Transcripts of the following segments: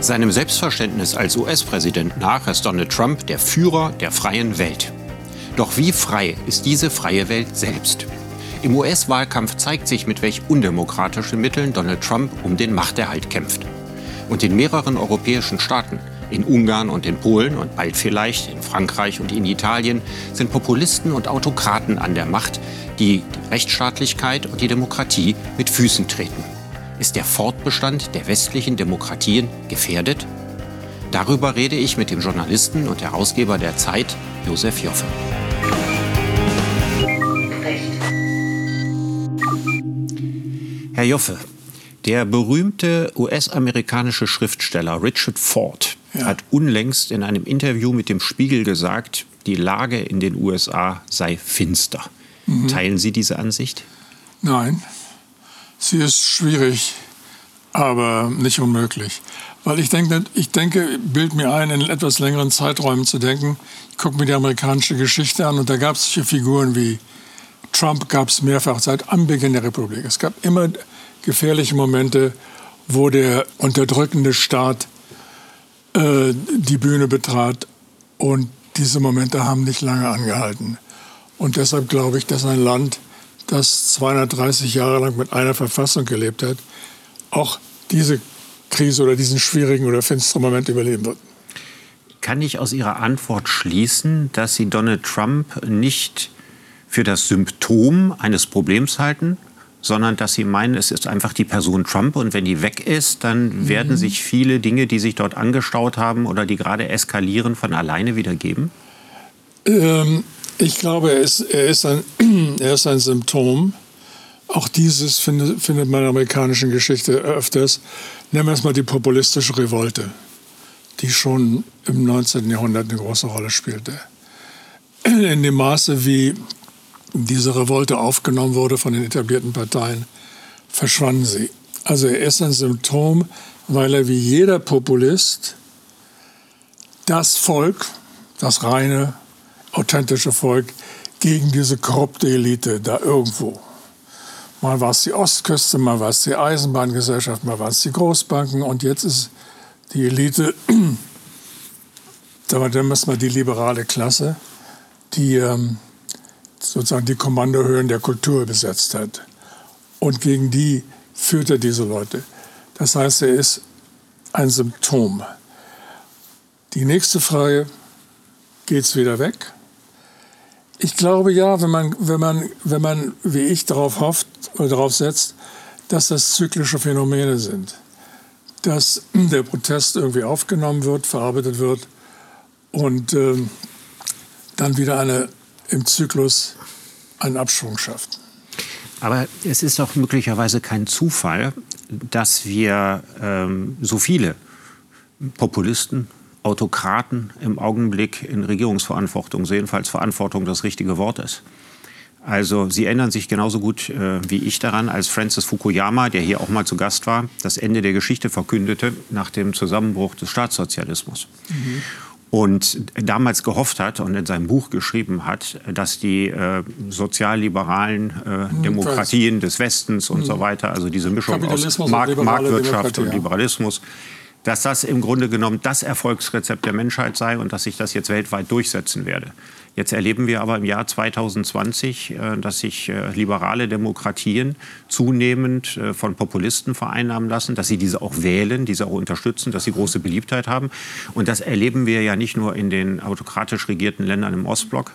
Seinem Selbstverständnis als US-Präsident nach ist Donald Trump der Führer der freien Welt. Doch wie frei ist diese freie Welt selbst? Im US-Wahlkampf zeigt sich, mit welch undemokratischen Mitteln Donald Trump um den Machterhalt kämpft. Und in mehreren europäischen Staaten, in Ungarn und in Polen und bald vielleicht in Frankreich und in Italien, sind Populisten und Autokraten an der Macht, die die Rechtsstaatlichkeit und die Demokratie mit Füßen treten. Ist der Fortbestand der westlichen Demokratien gefährdet? Darüber rede ich mit dem Journalisten und Herausgeber der Zeit, Josef Joffe. Herr Joffe, der berühmte US-amerikanische Schriftsteller Richard Ford ja. hat unlängst in einem Interview mit dem Spiegel gesagt, die Lage in den USA sei finster. Mhm. Teilen Sie diese Ansicht? Nein. Sie ist schwierig, aber nicht unmöglich. Weil ich denke, ich denke, bild mir ein, in etwas längeren Zeiträumen zu denken. Ich gucke mir die amerikanische Geschichte an und da gab es solche Figuren wie Trump gab es mehrfach seit Anbeginn der Republik. Es gab immer gefährliche Momente, wo der unterdrückende Staat äh, die Bühne betrat und diese Momente haben nicht lange angehalten. Und deshalb glaube ich, dass ein Land das 230 Jahre lang mit einer Verfassung gelebt hat, auch diese Krise oder diesen schwierigen oder finsteren Moment überleben wird. Kann ich aus Ihrer Antwort schließen, dass Sie Donald Trump nicht für das Symptom eines Problems halten, sondern dass Sie meinen, es ist einfach die Person Trump und wenn die weg ist, dann mhm. werden sich viele Dinge, die sich dort angestaut haben oder die gerade eskalieren, von alleine wieder geben? Ähm, ich glaube, er ist, er ist, ein, er ist ein Symptom. Auch dieses findet, findet man in der amerikanischen Geschichte öfters. Nehmen wir erstmal die populistische Revolte, die schon im 19. Jahrhundert eine große Rolle spielte. In dem Maße, wie diese Revolte aufgenommen wurde von den etablierten Parteien, verschwanden sie. Also er ist ein Symptom, weil er wie jeder Populist das Volk, das reine authentische Volk gegen diese korrupte Elite da irgendwo. Mal war es die Ostküste, mal war es die Eisenbahngesellschaft, mal war es die Großbanken und jetzt ist die Elite, da müssen wir die liberale Klasse, die ähm, sozusagen die Kommandohöhen der Kultur besetzt hat. Und gegen die führt er diese Leute. Das heißt, er ist ein Symptom. Die nächste Frage, geht es wieder weg? Ich glaube ja, wenn man, wenn man, wenn man wie ich darauf hofft oder darauf setzt, dass das zyklische Phänomene sind. Dass der Protest irgendwie aufgenommen wird, verarbeitet wird und äh, dann wieder eine, im Zyklus einen Abschwung schafft. Aber es ist doch möglicherweise kein Zufall, dass wir ähm, so viele Populisten, Autokraten im Augenblick in Regierungsverantwortung sehen, falls Verantwortung das richtige Wort ist. Also Sie erinnern sich genauso gut äh, wie ich daran, als Francis Fukuyama, der hier auch mal zu Gast war, das Ende der Geschichte verkündete nach dem Zusammenbruch des Staatssozialismus. Mhm. Und damals gehofft hat und in seinem Buch geschrieben hat, dass die äh, sozialliberalen äh, hm, Demokratien des Westens und so hm. weiter, also diese Mischung aus Mark Marktwirtschaft und Liberalismus, dass das im Grunde genommen das Erfolgsrezept der Menschheit sei und dass sich das jetzt weltweit durchsetzen werde. Jetzt erleben wir aber im Jahr 2020, äh, dass sich äh, liberale Demokratien zunehmend äh, von Populisten vereinnahmen lassen, dass sie diese auch wählen, diese auch unterstützen, dass sie große Beliebtheit haben. Und das erleben wir ja nicht nur in den autokratisch regierten Ländern im Ostblock,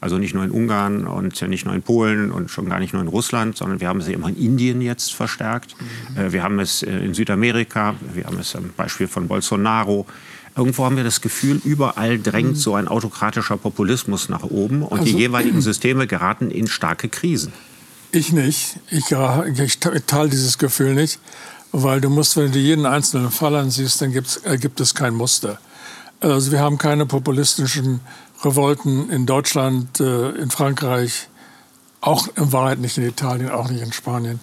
also nicht nur in Ungarn und nicht nur in Polen und schon gar nicht nur in Russland, sondern wir haben es immer in Indien jetzt verstärkt. Mhm. Wir haben es in Südamerika, wir haben es am Beispiel von Bolsonaro. Irgendwo haben wir das Gefühl, überall drängt mhm. so ein autokratischer Populismus nach oben und also, die jeweiligen Systeme geraten in starke Krisen. Ich nicht. Ich, ich teile dieses Gefühl nicht, weil du musst, wenn du jeden einzelnen Fall ansiehst, dann äh, gibt es kein Muster. Also wir haben keine populistischen Revolten in Deutschland, äh, in Frankreich, auch in Wahrheit nicht in Italien, auch nicht in Spanien.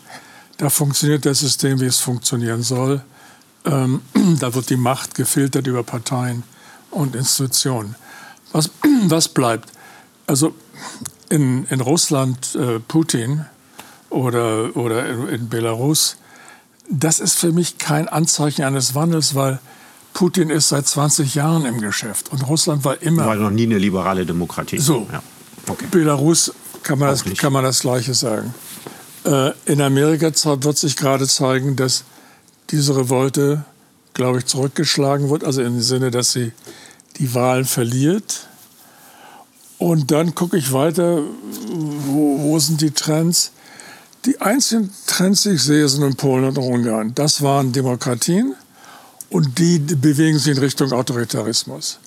Da funktioniert das System, wie es funktionieren soll. Ähm, da wird die Macht gefiltert über Parteien und Institutionen. Was, was bleibt? Also in, in Russland äh, Putin oder, oder in, in Belarus, das ist für mich kein Anzeichen eines Wandels, weil Putin ist seit 20 Jahren im Geschäft und Russland war immer. War noch nie eine liberale Demokratie. So. Ja. Okay. Belarus kann man, das, kann man das Gleiche sagen. Äh, in Amerika wird sich gerade zeigen, dass diese Revolte, glaube ich, zurückgeschlagen wird, also im Sinne, dass sie die Wahlen verliert. Und dann gucke ich weiter, wo, wo, sind die Trends? Die einzigen Trends, die ich sehe, sind in Polen und Ungarn. Das waren Demokratien und die bewegen sich in Richtung Autoritarismus.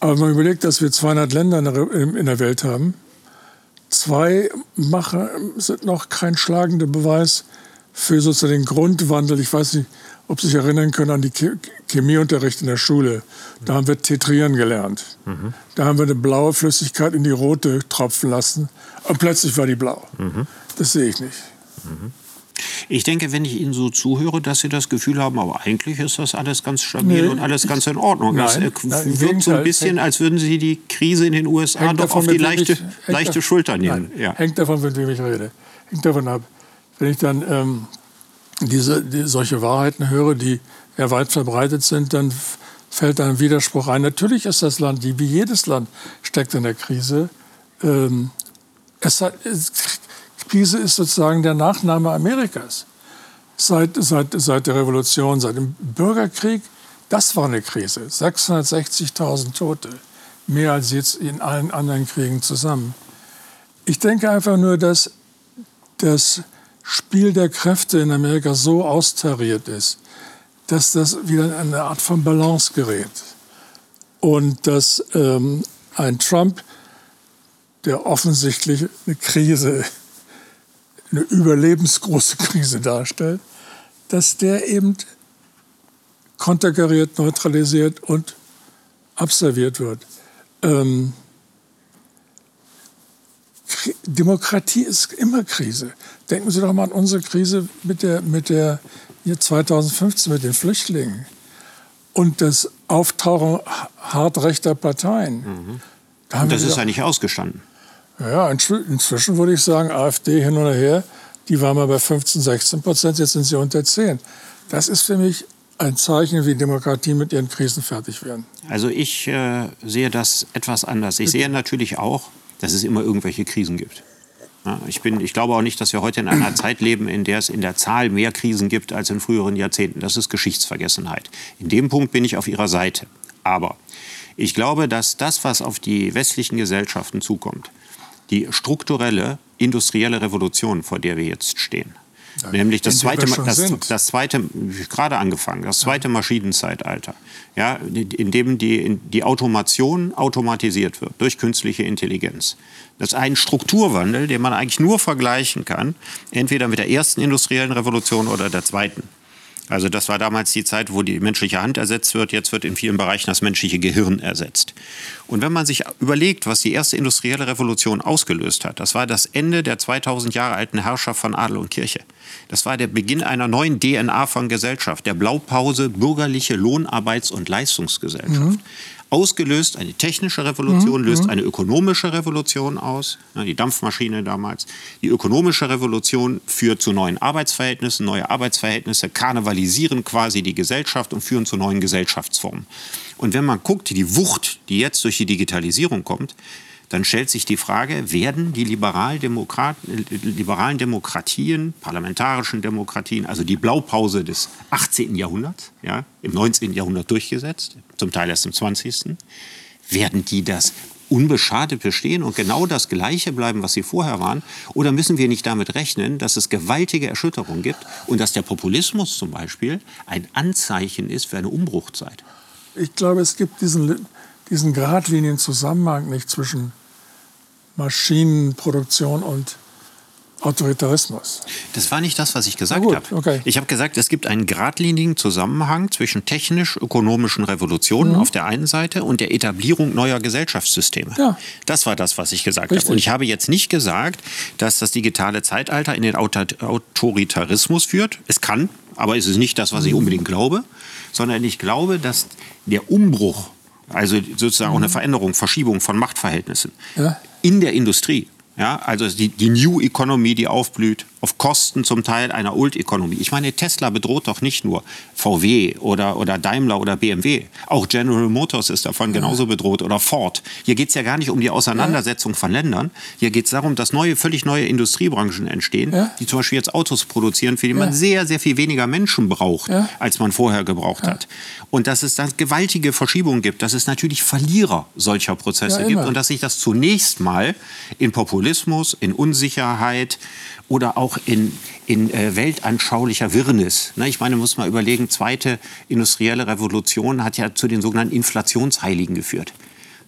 Aber wenn man überlegt, dass wir 200 Länder in der Welt haben, zwei machen, sind noch kein schlagender Beweis für sozusagen den Grundwandel. Ich weiß nicht, ob Sie sich erinnern können an die Chemieunterricht in der Schule. Da haben wir Tetrieren gelernt. Mhm. Da haben wir eine blaue Flüssigkeit in die rote tropfen lassen und plötzlich war die blau. Mhm. Das sehe ich nicht. Mhm. Ich denke, wenn ich Ihnen so zuhöre, dass Sie das Gefühl haben, aber eigentlich ist das alles ganz stabil nee. und alles ganz in Ordnung. Nein, es nein, wirkt so ein bisschen, als würden Sie die Krise in den USA doch auf die leichte, ich, leichte davon, Schulter nehmen. Nein, ja. Hängt davon, mit wem ich rede. Hängt davon ab. Wenn ich dann ähm, diese, die, solche Wahrheiten höre, die ja weit verbreitet sind, dann fällt ein Widerspruch ein. Natürlich ist das Land, wie jedes Land, steckt in der Krise. Ähm, es hat, es, Krise ist sozusagen der Nachname Amerikas. Seit, seit, seit der Revolution, seit dem Bürgerkrieg, das war eine Krise. 660.000 Tote, mehr als jetzt in allen anderen Kriegen zusammen. Ich denke einfach nur, dass das Spiel der Kräfte in Amerika so austariert ist, dass das wieder in eine Art von Balance gerät. Und dass ähm, ein Trump, der offensichtlich eine Krise eine überlebensgroße Krise darstellt, dass der eben konterkariert, neutralisiert und abserviert wird. Ähm, Demokratie ist immer Krise. Denken Sie doch mal an unsere Krise mit der, mit der hier 2015 mit den Flüchtlingen und das Auftauchen hart rechter Parteien. Mhm. Da das ist ja nicht ausgestanden. Ja, inzwischen würde ich sagen, AfD hin oder her, die waren mal bei 15, 16 Prozent, jetzt sind sie unter 10. Das ist für mich ein Zeichen, wie Demokratien mit ihren Krisen fertig werden. Also ich äh, sehe das etwas anders. Ich sehe natürlich auch, dass es immer irgendwelche Krisen gibt. Ja, ich, bin, ich glaube auch nicht, dass wir heute in einer Zeit leben, in der es in der Zahl mehr Krisen gibt als in früheren Jahrzehnten. Das ist Geschichtsvergessenheit. In dem Punkt bin ich auf Ihrer Seite. Aber ich glaube, dass das, was auf die westlichen Gesellschaften zukommt, die strukturelle industrielle Revolution, vor der wir jetzt stehen. Ja, Nämlich das zweite, das, das, zweite, gerade angefangen, das zweite ja. Maschinenzeitalter, ja, in dem die, die Automation automatisiert wird durch künstliche Intelligenz. Das ist ein Strukturwandel, den man eigentlich nur vergleichen kann, entweder mit der ersten industriellen Revolution oder der zweiten. Also das war damals die Zeit, wo die menschliche Hand ersetzt wird. Jetzt wird in vielen Bereichen das menschliche Gehirn ersetzt. Und wenn man sich überlegt, was die erste industrielle Revolution ausgelöst hat, das war das Ende der 2000 Jahre alten Herrschaft von Adel und Kirche. Das war der Beginn einer neuen DNA von Gesellschaft, der Blaupause bürgerliche Lohnarbeits- und Leistungsgesellschaft. Mhm ausgelöst, eine technische Revolution mhm. löst mhm. eine ökonomische Revolution aus, die Dampfmaschine damals. Die ökonomische Revolution führt zu neuen Arbeitsverhältnissen, neue Arbeitsverhältnisse karnevalisieren quasi die Gesellschaft und führen zu neuen Gesellschaftsformen. Und wenn man guckt, die Wucht, die jetzt durch die Digitalisierung kommt, dann stellt sich die Frage, werden die liberalen, Demokrat, liberalen Demokratien, parlamentarischen Demokratien, also die Blaupause des 18. Jahrhunderts, ja, im 19. Jahrhundert durchgesetzt, zum Teil erst im 20. Werden die das unbeschadet bestehen und genau das Gleiche bleiben, was sie vorher waren? Oder müssen wir nicht damit rechnen, dass es gewaltige Erschütterungen gibt und dass der Populismus zum Beispiel ein Anzeichen ist für eine Umbruchzeit? Ich glaube, es gibt diesen, diesen geradlinigen Zusammenhang nicht zwischen Maschinenproduktion und Autoritarismus. Das war nicht das, was ich gesagt habe. Okay. Ich habe gesagt, es gibt einen geradlinigen Zusammenhang zwischen technisch-ökonomischen Revolutionen mhm. auf der einen Seite und der Etablierung neuer Gesellschaftssysteme. Ja. Das war das, was ich gesagt habe. Und ich habe jetzt nicht gesagt, dass das digitale Zeitalter in den Autoritarismus führt. Es kann, aber es ist nicht das, was ich mhm. unbedingt glaube, sondern ich glaube, dass der Umbruch also sozusagen auch eine Veränderung, Verschiebung von Machtverhältnissen Ja. in der Industrie. Ja, also die, die New Economy, die aufblüht, auf Kosten zum Teil einer Old Economy. Ich meine, Tesla bedroht doch nicht nur VW oder, oder Daimler oder BMW. Auch General Motors ist davon genauso bedroht oder Ford. Hier geht es ja gar nicht um die Auseinandersetzung von Ländern. Hier geht es darum, dass neue, völlig neue Industriebranchen entstehen, Ja. die zum Beispiel jetzt Autos produzieren, für die man Ja. sehr, sehr viel weniger Menschen braucht, Ja. als man vorher gebraucht hat. Und dass es da gewaltige Verschiebungen gibt, dass es natürlich Verlierer solcher Prozesse gibt und dass sich das zunächst mal in Populismus, in Unsicherheit oder auch in, in äh, weltanschaulicher Wirrnis. Ne, ich meine, muss mal überlegen, zweite industrielle Revolution hat ja zu den sogenannten Inflationsheiligen geführt.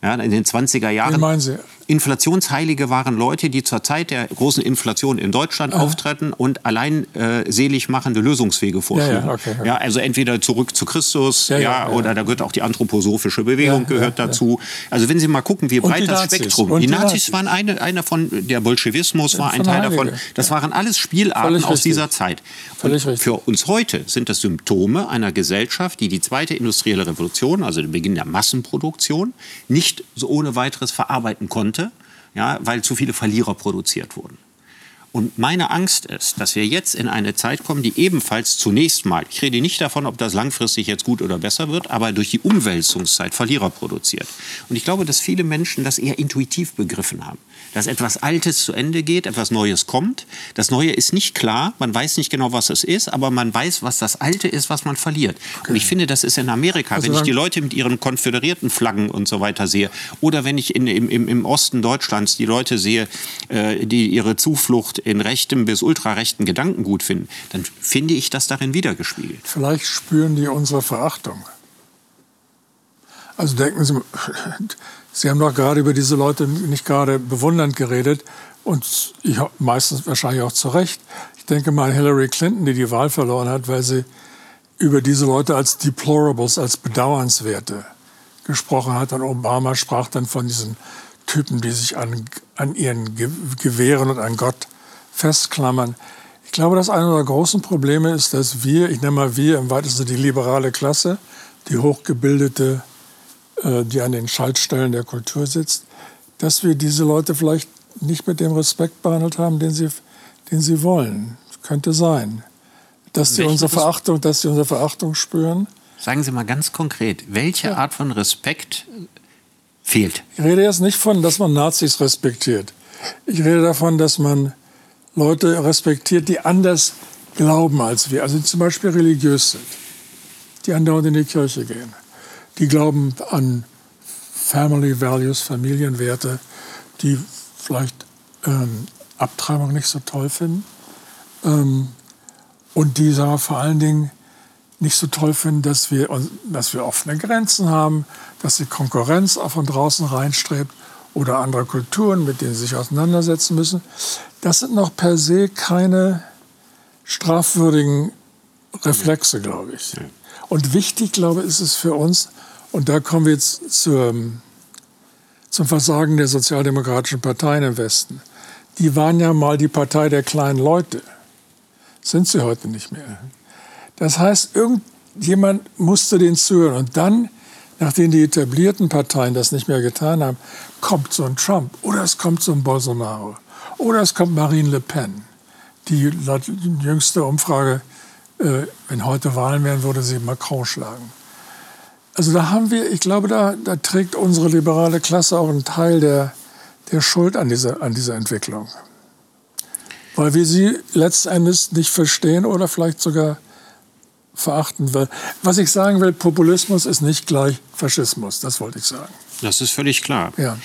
Ja, in den 20er Jahren. Wie meinen Sie? Inflationsheilige waren Leute, die zur Zeit der großen Inflation in Deutschland auftreten und allein äh, selig machende Lösungswege vorschlugen. ja, okay, okay. Ja, also entweder zurück zu Christus, ja, Ja, ja, ja. oder da gehört auch die anthroposophische Bewegung Ja, gehört ja, ja. dazu. Also wenn Sie mal gucken, wie breit das. Spektrum. Und die die Nazis Nazis. waren eine, einer von, der Bolschewismus war ein Teil davon. Das waren alles Spielarten Völlig aus richtig. dieser Zeit. Für uns heute sind das Symptome einer Gesellschaft, die die zweite industrielle Revolution, also den Beginn der Massenproduktion, nicht so ohne weiteres verarbeiten konnte, ja, weil zu viele Verlierer produziert wurden. Und meine Angst ist, dass wir jetzt in eine Zeit kommen, die ebenfalls zunächst mal, ich rede nicht davon, ob das langfristig jetzt gut oder besser wird, aber durch die Umwälzungszeit Verlierer produziert. Und ich glaube, dass viele Menschen das eher intuitiv begriffen haben. Dass etwas Altes zu Ende geht, etwas Neues kommt. Das Neue ist nicht klar, man weiß nicht genau, was es ist, aber man weiß, was das Alte ist, was man verliert. Und ich finde, das ist in Amerika, Also wenn ich die Leute mit ihren konföderierten Flaggen und so weiter sehe, oder wenn ich in, im, im, im Osten Deutschlands die Leute sehe, äh, die ihre Zuflucht in rechtem bis ultrarechten Gedanken gut finden, dann finde ich das darin wiedergespiegelt. Vielleicht spüren die unsere Verachtung. Also denken Sie, Sie haben doch gerade über diese Leute nicht gerade bewundernd geredet und ich, meistens wahrscheinlich auch zu Recht. Ich denke mal an Hillary Clinton, die die Wahl verloren hat, weil sie über diese Leute als Deplorables, als Bedauernswerte gesprochen hat. Und Obama sprach dann von diesen Typen, die sich an, an ihren Ge Gewehren und an Gott festklammern. Ich glaube, dass einer der großen Probleme ist, dass wir, ich nenne mal wir im weitesten die liberale Klasse, die hochgebildete, äh, die an den Schaltstellen der Kultur sitzt, dass wir diese Leute vielleicht nicht mit dem Respekt behandelt haben, den sie, den sie wollen. Könnte sein. Dass sie unsere Verachtung, dass sie unsere Verachtung spüren. Sagen Sie mal ganz konkret, welche Art von Respekt fehlt? Ich rede jetzt nicht von, dass man Nazis respektiert. Ich rede davon, dass man Leute respektiert, die anders glauben als wir. Also die zum Beispiel religiös sind, die andauernd in die Kirche gehen. Die glauben an Family Values, Familienwerte, die vielleicht ähm, Abtreibung nicht so toll finden. Ähm, und die sagen vor allen Dingen nicht so toll finden, dass wir, dass wir offene Grenzen haben, dass die Konkurrenz auch von draußen reinstrebt oder andere Kulturen, mit denen sie sich auseinandersetzen müssen. Das sind noch per se keine strafwürdigen Reflexe, glaube ich. Und wichtig, glaube ich, ist es für uns, und da kommen wir jetzt zur, zum Versagen der sozialdemokratischen Parteien im Westen. Die waren ja mal die Partei der kleinen Leute. Sind sie heute nicht mehr. Das heißt, irgendjemand musste denen zuhören. Und dann, nachdem die etablierten Parteien das nicht mehr getan haben, kommt so ein Trump oder es kommt so ein Bolsonaro oder es kommt Marine Le Pen. Die laut jüngster Umfrage, äh, wenn heute Wahlen wären, würde sie Macron schlagen. Also da haben wir, ich glaube, da, da trägt unsere liberale Klasse auch einen Teil der, der Schuld an dieser, an dieser Entwicklung. Weil wir sie letzten Endes nicht verstehen oder vielleicht sogar verachten. Weil, was ich sagen will, Populismus ist nicht gleich Faschismus, das wollte ich sagen. Das ist völlig klar. Ja.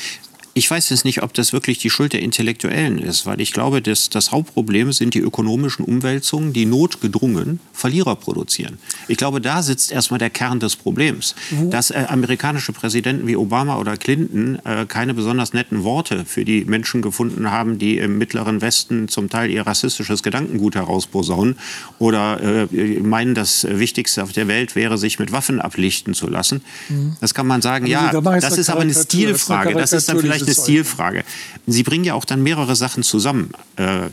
Ich weiß jetzt nicht, ob das wirklich die Schuld der Intellektuellen ist, weil ich glaube, dass das Hauptproblem sind die ökonomischen Umwälzungen, die notgedrungen Verlierer produzieren. Ich glaube, da sitzt erstmal der Kern des Problems. Dass äh, amerikanische Präsidenten wie Obama oder Clinton äh, keine besonders netten Worte für die Menschen gefunden haben, die im mittleren Westen zum Teil ihr rassistisches Gedankengut herausposaunen oder äh, meinen, das Wichtigste auf der Welt wäre, sich mit Waffen ablichten zu lassen. Das kann man sagen, Aber ja, das ist aber eine Stilfrage. Das ist dann Karikatur vielleicht eine Stilfrage. Sie bringen ja auch dann mehrere Sachen zusammen. Äh,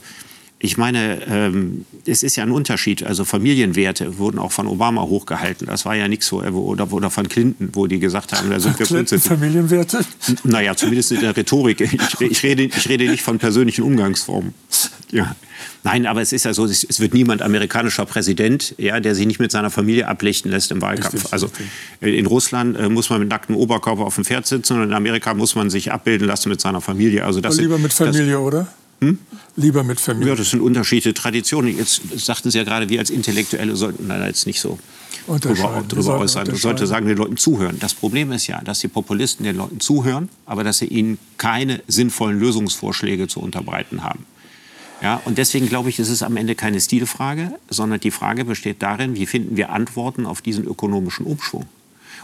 Ich meine, ähm, es ist ja ein Unterschied. Also Familienwerte wurden auch von Obama hochgehalten. Das war ja nichts so, oder, oder von Clinton, wo die gesagt haben, da sind wir Clinton Familienwerte? Naja, zumindest in der Rhetorik. Ich, ich, rede, ich rede nicht von persönlichen Umgangsformen. Ja. Nein, aber es ist ja so, es wird niemand amerikanischer Präsident, ja, der sich nicht mit seiner Familie ablichten lässt im Wahlkampf. Richtig, also richtig. in Russland äh, muss man mit nacktem Oberkörper auf dem Pferd sitzen und in Amerika muss man sich abbilden lassen mit seiner Familie. Also das lieber mit Familie, das, oder? Hm? Lieber mit Familie. Ja, das sind unterschiedliche Traditionen. Jetzt sagten Sie ja gerade, wir als Intellektuelle sollten da jetzt nicht so drüber, drüber äußern. Ich sollte sagen, den Leuten zuhören. Das Problem ist ja, dass die Populisten den Leuten zuhören, aber dass sie ihnen keine sinnvollen Lösungsvorschläge zu unterbreiten haben. Ja, und deswegen glaube ich, ist es am Ende keine Stilfrage, sondern die Frage besteht darin, wie finden wir Antworten auf diesen ökonomischen Umschwung.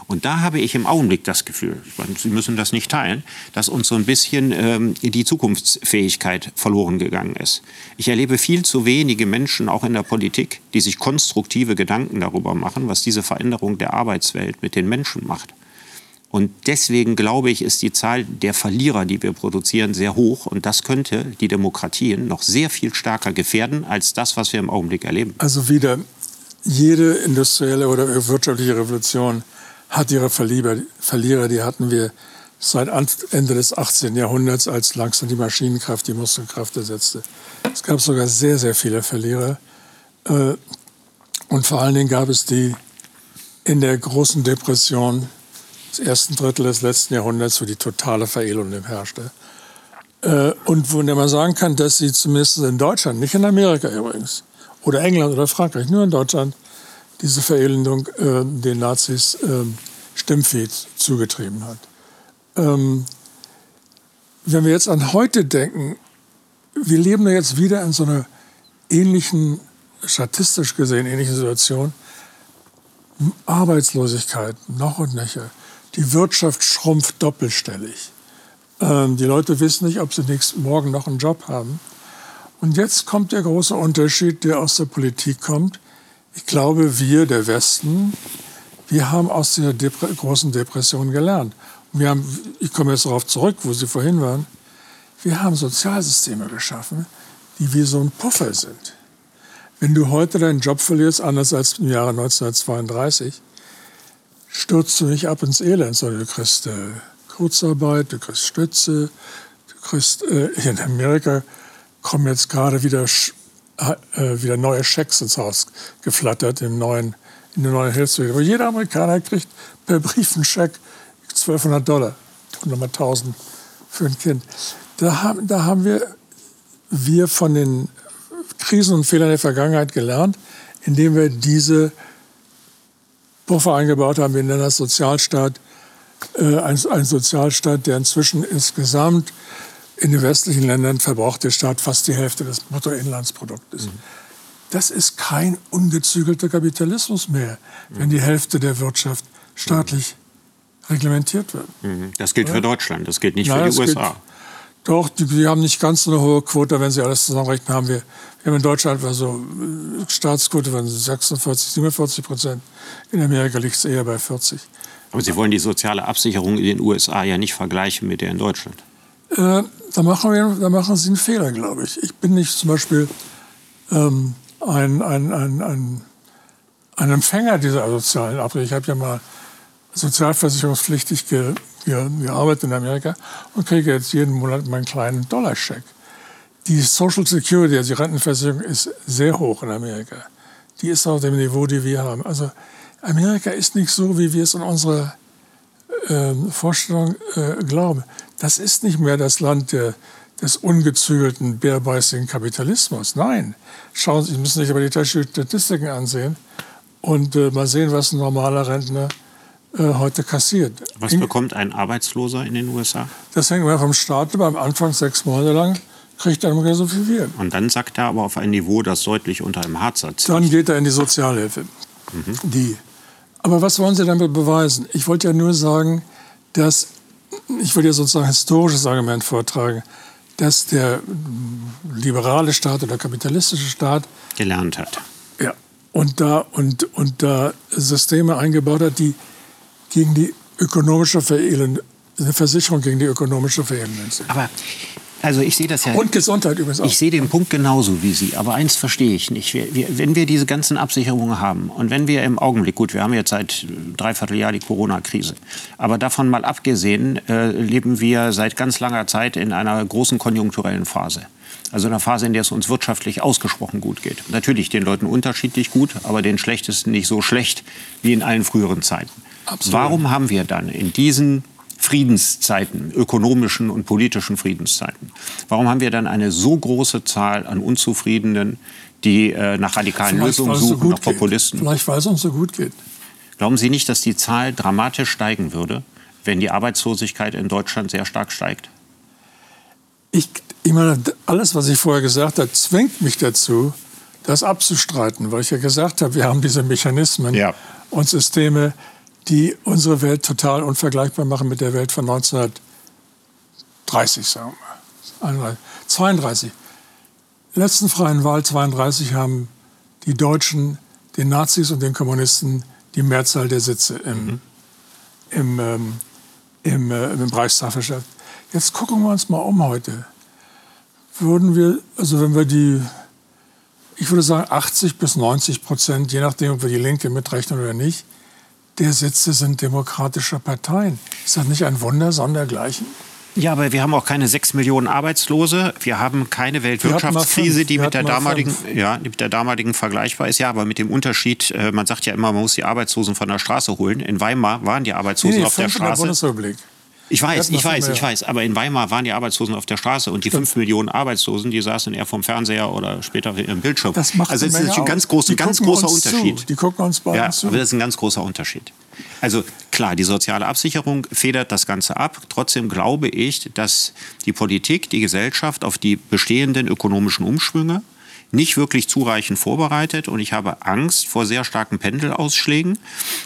Und da habe ich im Augenblick das Gefühl, Sie müssen das nicht teilen, dass uns so ein bisschen ähm, die Zukunftsfähigkeit verloren gegangen ist. Ich erlebe viel zu wenige Menschen, auch in der Politik, die sich konstruktive Gedanken darüber machen, was diese Veränderung der Arbeitswelt mit den Menschen macht. Und deswegen glaube ich, ist die Zahl der Verlierer, die wir produzieren, sehr hoch. Und das könnte die Demokratien noch sehr viel stärker gefährden als das, was wir im Augenblick erleben. Also wieder, jede industrielle oder wirtschaftliche Revolution hat ihre Verlierer, Verlierer, die hatten wir seit Ende des 18. Jahrhunderts, als langsam die Maschinenkraft die Muskelkraft ersetzte. Es gab sogar sehr, sehr viele Verlierer. Äh, und vor allen Dingen gab es die in der großen Depression des ersten Drittel des letzten Jahrhunderts, wo die totale Verelendung herrschte. Äh, und wo man sagen kann, dass sie zumindest in Deutschland, nicht in Amerika übrigens, oder England oder Frankreich, nur in Deutschland, diese Verelendung äh, den Nazis äh, Stimmfeed zugetrieben hat. Ähm, wenn wir jetzt an heute denken, wir leben da jetzt wieder in so einer ähnlichen, statistisch gesehen ähnlichen Situation. Arbeitslosigkeit noch und nöcher. Die Wirtschaft schrumpft doppelstellig. Ähm, die Leute wissen nicht, ob sie nächsten Morgen noch einen Job haben. Und jetzt kommt der große Unterschied, der aus der Politik kommt. Ich glaube, wir, der Westen, wir haben aus der Depre großen Depression gelernt. wir haben, ich komme jetzt darauf zurück, wo Sie vorhin waren, wir haben Sozialsysteme geschaffen, die wie so ein Puffer sind. Wenn du heute deinen Job verlierst, anders als im Jahre 1932, stürzt du nicht ab ins Elend, sondern du kriegst äh, Kurzarbeit, du kriegst Stütze, du kriegst, äh, in Amerika kommen jetzt gerade wieder wieder neue Schecks ins Haus geflattert im neuen, in der neuen Hilfswege. Aber jeder Amerikaner kriegt per Brief einen Scheck 1200 Dollar und nochmal 1000 für ein Kind. Da haben, da haben wir, wir von den Krisen und Fehlern der Vergangenheit gelernt, indem wir diese Puffer eingebaut haben. Wir nennen das Sozialstaat. Äh, ein, ein Sozialstaat, der inzwischen insgesamt in den westlichen Ländern verbraucht der Staat fast die Hälfte des Bruttoinlandsproduktes. Mhm. Das ist kein ungezügelter Kapitalismus mehr, wenn die Hälfte der Wirtschaft staatlich reglementiert wird. Mhm. Das gilt für Deutschland, das gilt nicht Nein, für die USA. Gilt, doch, die, die, haben nicht ganz so eine hohe Quote, wenn sie alles zusammenrechnen, haben wir, wir haben in Deutschland also Staatsquote von 46, 47 Prozent. In Amerika liegt es eher bei 40. Aber Sie wollen die soziale Absicherung in den USA ja nicht vergleichen mit der in Deutschland. Äh, da, machen wir, da machen Sie einen Fehler, glaube ich. Ich bin nicht zum Beispiel ähm, ein, ein, ein, ein, ein Empfänger dieser sozialen Absicherung. Ich habe ja mal sozialversicherungspflichtig ge, ge, gearbeitet in Amerika und kriege jetzt jeden Monat meinen kleinen Dollarscheck. Die Social Security, also die Rentenversicherung, ist sehr hoch in Amerika. Die ist auf dem Niveau, die wir haben. Also Amerika ist nicht so, wie wir es in unserer äh, Vorstellung äh, glauben das ist nicht mehr das Land der, des ungezügelten, bärbeißigen Kapitalismus. Nein, schauen Sie, Sie müssen sich aber die Statistiken ansehen und äh, mal sehen, was ein normaler Rentner äh, heute kassiert. Was bekommt ein Arbeitsloser in den USA? Das hängt immer vom Staat ab. Am Anfang sechs Monate lang kriegt er ungefähr so viel wie. Und dann sagt er aber auf ein Niveau, das deutlich unter dem Hartz liegt. Dann geht er in die Sozialhilfe. Mhm. Die. Aber was wollen Sie damit beweisen? Ich wollte ja nur sagen, dass ich will ja sozusagen ein historisches Argument vortragen, dass der liberale Staat oder kapitalistische Staat gelernt hat. Ja, und da, und, und da Systeme eingebaut hat, die gegen die ökonomische Verelendung, eine Versicherung gegen die ökonomische Verelendung sind. Aber Also ich sehe das ja. Und Gesundheit übrigens auch. Ich sehe den Punkt genauso wie Sie. Aber eins verstehe ich nicht. Wir, wir, wenn wir diese ganzen Absicherungen haben und wenn wir im Augenblick, gut, wir haben jetzt seit dreiviertel Jahr die Corona-Krise, aber davon mal abgesehen, äh, leben wir seit ganz langer Zeit in einer großen konjunkturellen Phase. Also einer Phase, in der es uns wirtschaftlich ausgesprochen gut geht. Natürlich den Leuten unterschiedlich gut, aber den Schlechtesten nicht so schlecht wie in allen früheren Zeiten. Absolut. Warum haben wir dann in diesen Friedenszeiten, ökonomischen und politischen Friedenszeiten. Warum haben wir dann eine so große Zahl an Unzufriedenen, die äh, nach radikalen Vielleicht, Lösungen suchen, so nach Populisten? Geht. Vielleicht, weil es uns so gut geht. Glauben Sie nicht, dass die Zahl dramatisch steigen würde, wenn die Arbeitslosigkeit in Deutschland sehr stark steigt? Ich, ich meine, alles, was ich vorher gesagt habe, zwingt mich dazu, das abzustreiten, weil ich ja gesagt habe, wir haben diese Mechanismen ja. und Systeme, die unsere Welt total unvergleichbar machen mit der Welt von 1930, sagen wir mal. 32. In der letzten freien Wahl 32 haben die Deutschen den Nazis und den Kommunisten die Mehrzahl der Sitze im, mhm. im, ähm, im, äh, im Reichstag verschafft. Jetzt gucken wir uns mal um heute. Würden wir, also wenn wir die, ich würde sagen 80 bis 90 Prozent, je nachdem, ob wir die Linke mitrechnen oder nicht, der Sitze sind demokratischer Parteien. Ist das nicht ein Wunder sondergleichen? Ja, aber wir haben auch keine sechs Millionen Arbeitslose. Wir haben keine Weltwirtschaftskrise, die mit der damaligen, ja, mit der damaligen vergleichbar ist. Ja, aber mit dem Unterschied, äh, man sagt ja immer, man muss die Arbeitslosen von der Straße holen. In Weimar waren die Arbeitslosen nee, auf der Straße. Der Bundesrepublik. Ich weiß, ich weiß, ich weiß. Aber in Weimar waren die Arbeitslosen auf der Straße und die fünf Millionen Arbeitslosen, die saßen eher vom Fernseher oder später im Bildschirm. Das macht also das ist ein ganz, groß, ganz großer Unterschied. Zu. Die gucken uns beide ja, zu. Aber das ist ein ganz großer Unterschied. Also klar, die soziale Absicherung federt das Ganze ab. Trotzdem glaube ich, dass die Politik, die Gesellschaft auf die bestehenden ökonomischen Umschwünge nicht wirklich zureichend vorbereitet und ich habe Angst vor sehr starken Pendelausschlägen.